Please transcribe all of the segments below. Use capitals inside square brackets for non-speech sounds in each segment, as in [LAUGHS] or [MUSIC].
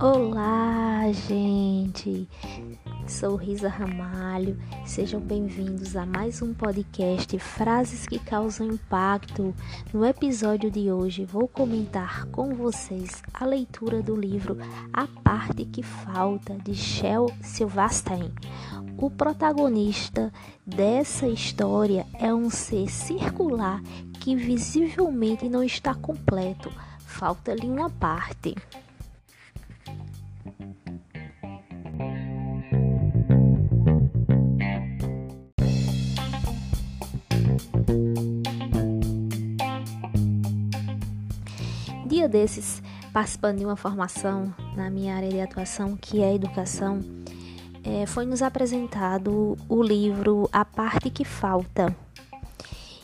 Olá, gente! Sou Risa Ramalho. Sejam bem-vindos a mais um podcast Frases que causam impacto. No episódio de hoje, vou comentar com vocês a leitura do livro A Parte que Falta de Shel Silverstein. O protagonista dessa história é um ser circular que visivelmente não está completo. Falta-lhe uma parte. Dia desses, participando de uma formação na minha área de atuação, que é educação, é, foi nos apresentado o livro A Parte que Falta.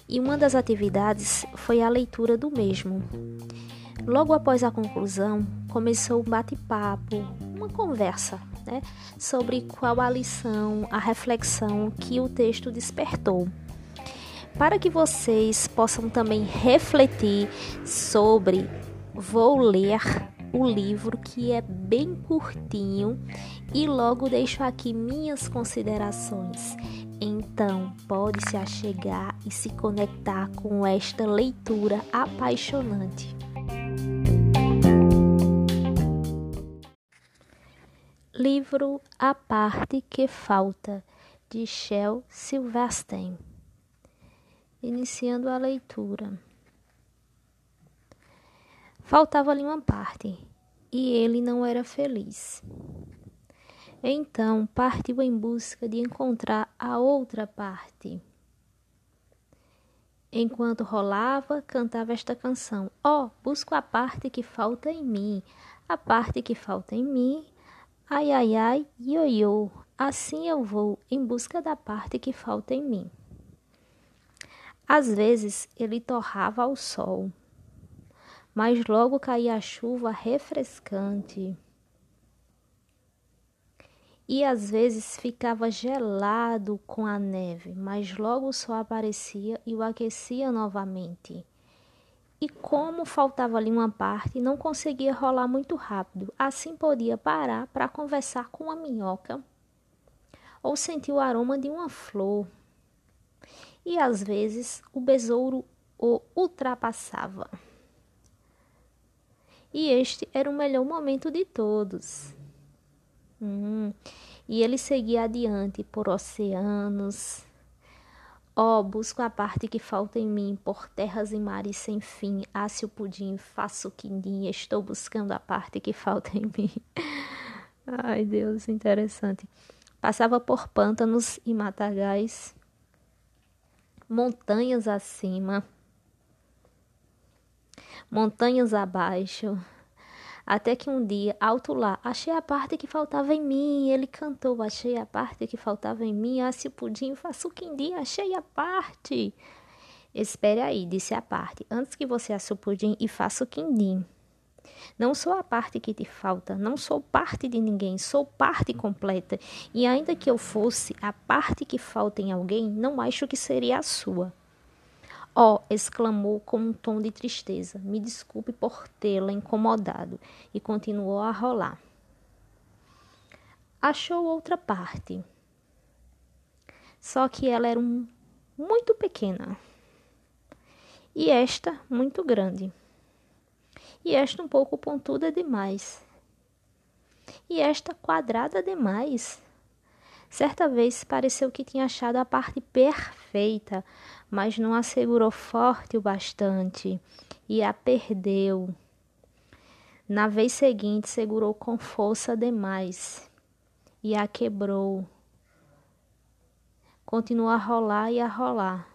E uma das atividades foi a leitura do mesmo. Logo após a conclusão, começou um bate-papo, uma conversa né, sobre qual a lição, a reflexão que o texto despertou. Para que vocês possam também refletir sobre vou ler o livro que é bem curtinho e logo deixo aqui minhas considerações. Então, pode se achegar e se conectar com esta leitura apaixonante. Livro A Parte que Falta, de Shel Silverstein. Iniciando a leitura. Faltava-lhe uma parte e ele não era feliz. Então partiu em busca de encontrar a outra parte. Enquanto rolava, cantava esta canção: Ó, oh, busco a parte que falta em mim, a parte que falta em mim. Ai, ai, ai, ioiô, assim eu vou em busca da parte que falta em mim. Às vezes ele torrava ao sol, mas logo caía a chuva refrescante. E às vezes ficava gelado com a neve, mas logo o sol aparecia e o aquecia novamente. E como faltava ali uma parte, não conseguia rolar muito rápido. Assim podia parar para conversar com uma minhoca ou sentir o aroma de uma flor. E às vezes o besouro o ultrapassava e este era o melhor momento de todos. Hum, e ele seguia adiante por oceanos. Oh, busco a parte que falta em mim, por terras e mares sem fim. Asse o pudim, faço quindim, estou buscando a parte que falta em mim. [LAUGHS] Ai, Deus, interessante. Passava por pântanos e matagais, montanhas acima montanhas abaixo. Até que um dia, alto lá, achei a parte que faltava em mim. Ele cantou, achei a parte que faltava em mim. Ah, se pudim, faço quindim, achei a parte. Espere aí, disse a parte, antes que você asse o pudim e faça o quindim. Não sou a parte que te falta, não sou parte de ninguém, sou parte completa. E ainda que eu fosse a parte que falta em alguém, não acho que seria a sua. Oh! exclamou com um tom de tristeza. Me desculpe por tê-la incomodado. E continuou a rolar. Achou outra parte. Só que ela era um, muito pequena. E esta muito grande. E esta um pouco pontuda demais. E esta quadrada demais. Certa vez pareceu que tinha achado a parte perfeita, mas não a segurou forte o bastante e a perdeu. Na vez seguinte, segurou com força demais e a quebrou. Continuou a rolar e a rolar,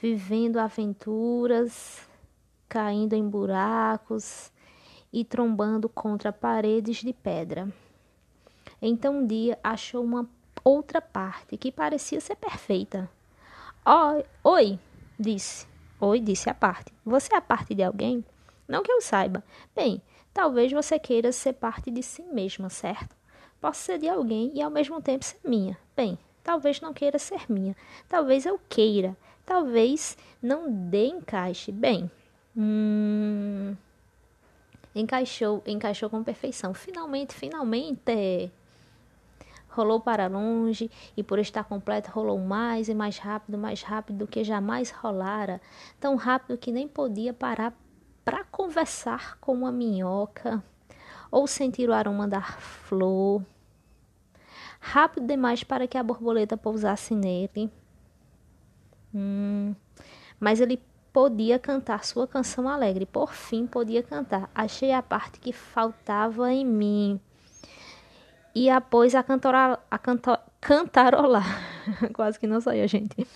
vivendo aventuras, caindo em buracos e trombando contra paredes de pedra. Então um dia achou uma outra parte que parecia ser perfeita. Oi, oi, disse. Oi, disse a parte. Você é a parte de alguém? Não que eu saiba. Bem, talvez você queira ser parte de si mesma, certo? Posso ser de alguém e ao mesmo tempo ser minha. Bem, talvez não queira ser minha. Talvez eu queira. Talvez não dê encaixe. Bem, Hum, encaixou, encaixou com perfeição. Finalmente, finalmente rolou para longe e por estar completo rolou mais e mais rápido, mais rápido do que jamais rolara, tão rápido que nem podia parar para conversar com uma minhoca ou sentir o aroma da flor. Rápido demais para que a borboleta pousasse nele. Hum, mas ele podia cantar sua canção alegre. Por fim, podia cantar. Achei a parte que faltava em mim. E após a, cantora, a canto, cantarolar. [LAUGHS] Quase que não saiu, gente.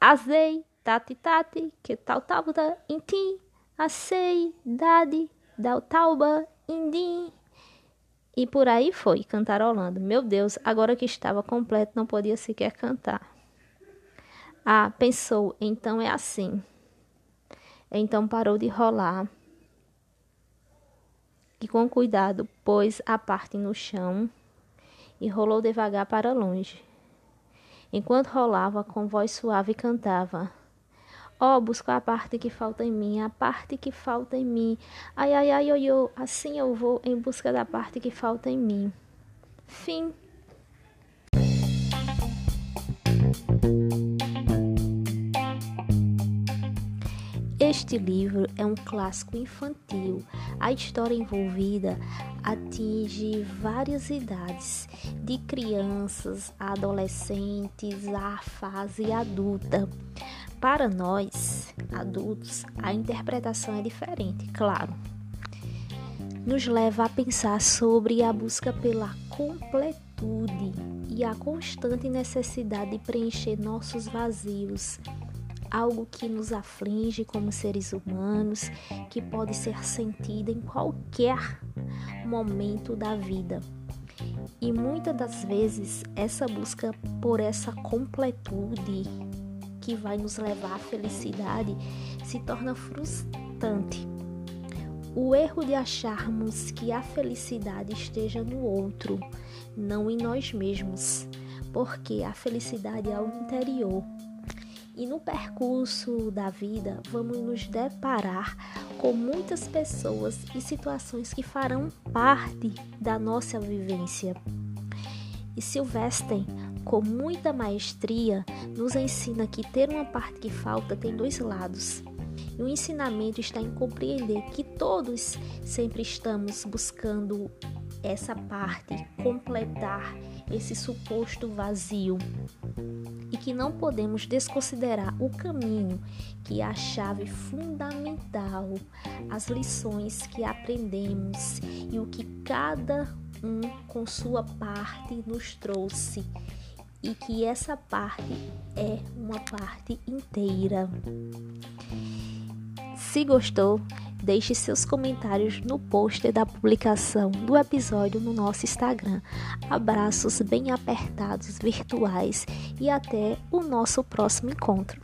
Azei, tati, tati, que tal tauba, intim, acei, dade, dal tauba, indim. E por aí foi, cantarolando. Meu Deus, agora que estava completo, não podia sequer cantar. Ah, pensou, então é assim. Então parou de rolar e com cuidado pôs a parte no chão e rolou devagar para longe. Enquanto rolava, com voz suave cantava: Ó, oh, busco a parte que falta em mim, a parte que falta em mim. Ai, ai, ai, oi, assim eu vou em busca da parte que falta em mim. Fim. Este livro é um clássico infantil. A história envolvida atinge várias idades, de crianças a adolescentes à fase adulta. Para nós, adultos, a interpretação é diferente, claro. Nos leva a pensar sobre a busca pela completude e a constante necessidade de preencher nossos vazios algo que nos aflige como seres humanos, que pode ser sentido em qualquer momento da vida. E muitas das vezes essa busca por essa completude que vai nos levar à felicidade se torna frustrante. O erro de acharmos que a felicidade esteja no outro, não em nós mesmos, porque a felicidade é algo interior e no percurso da vida, vamos nos deparar com muitas pessoas e situações que farão parte da nossa vivência. E Sylvester, com muita maestria, nos ensina que ter uma parte que falta tem dois lados. E o ensinamento está em compreender que todos sempre estamos buscando essa parte, completar esse suposto vazio que não podemos desconsiderar o caminho que é a chave fundamental, as lições que aprendemos e o que cada um com sua parte nos trouxe e que essa parte é uma parte inteira. Se gostou, Deixe seus comentários no poster da publicação do episódio no nosso Instagram. Abraços bem apertados virtuais e até o nosso próximo encontro.